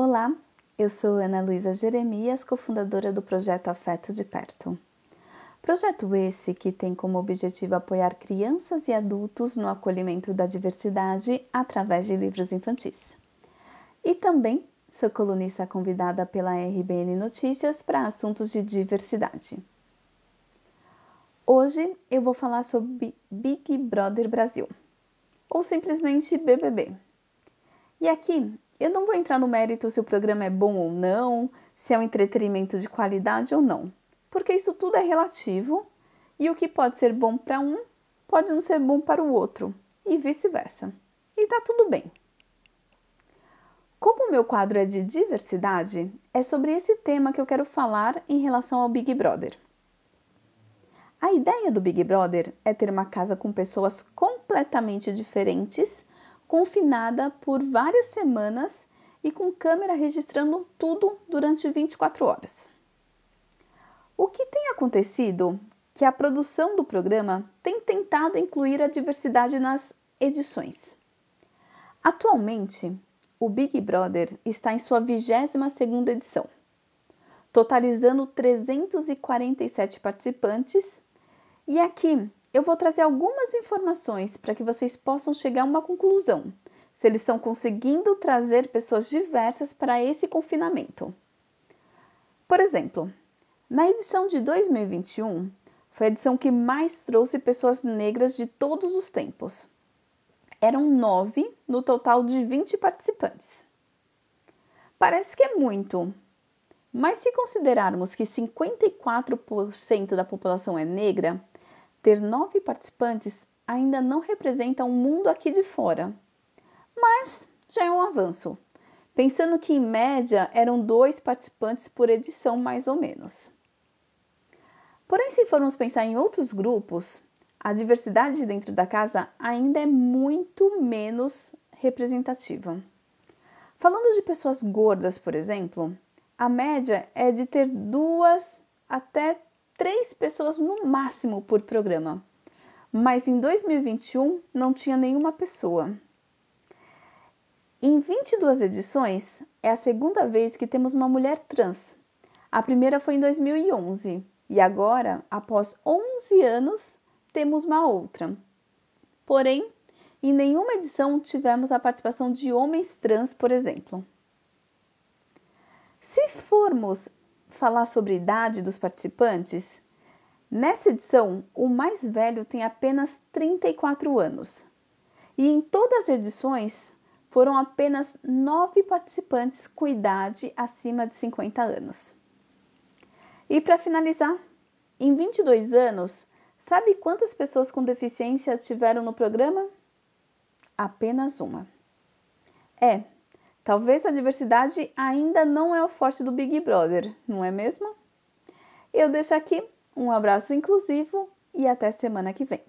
Olá, eu sou Ana Luísa Jeremias, cofundadora do projeto Afeto de Perto. Projeto esse que tem como objetivo apoiar crianças e adultos no acolhimento da diversidade através de livros infantis. E também sou colunista convidada pela RBN Notícias para assuntos de diversidade. Hoje eu vou falar sobre Big Brother Brasil, ou simplesmente BBB. E aqui eu não vou entrar no mérito se o programa é bom ou não, se é um entretenimento de qualidade ou não, porque isso tudo é relativo e o que pode ser bom para um pode não ser bom para o outro e vice-versa. E tá tudo bem. Como o meu quadro é de diversidade, é sobre esse tema que eu quero falar em relação ao Big Brother. A ideia do Big Brother é ter uma casa com pessoas completamente diferentes confinada por várias semanas e com câmera registrando tudo durante 24 horas. O que tem acontecido que a produção do programa tem tentado incluir a diversidade nas edições. Atualmente, o Big Brother está em sua 22ª edição, totalizando 347 participantes, e aqui eu vou trazer algumas informações para que vocês possam chegar a uma conclusão, se eles estão conseguindo trazer pessoas diversas para esse confinamento. Por exemplo, na edição de 2021, foi a edição que mais trouxe pessoas negras de todos os tempos. Eram nove no total de 20 participantes. Parece que é muito, mas se considerarmos que 54% da população é negra, ter nove participantes ainda não representa um mundo aqui de fora, mas já é um avanço, pensando que em média eram dois participantes por edição, mais ou menos. Porém, se formos pensar em outros grupos, a diversidade dentro da casa ainda é muito menos representativa. Falando de pessoas gordas, por exemplo, a média é de ter duas até pessoas no máximo por programa, mas em 2021 não tinha nenhuma pessoa. Em 22 edições, é a segunda vez que temos uma mulher trans. A primeira foi em 2011 e agora, após 11 anos, temos uma outra. Porém, em nenhuma edição tivemos a participação de homens trans, por exemplo. Se formos falar sobre idade dos participantes, nessa edição o mais velho tem apenas 34 anos. E em todas as edições foram apenas nove participantes com idade acima de 50 anos. E para finalizar, em 22 anos, sabe quantas pessoas com deficiência tiveram no programa? Apenas uma. É, Talvez a diversidade ainda não é o forte do Big Brother, não é mesmo? Eu deixo aqui um abraço inclusivo e até semana que vem.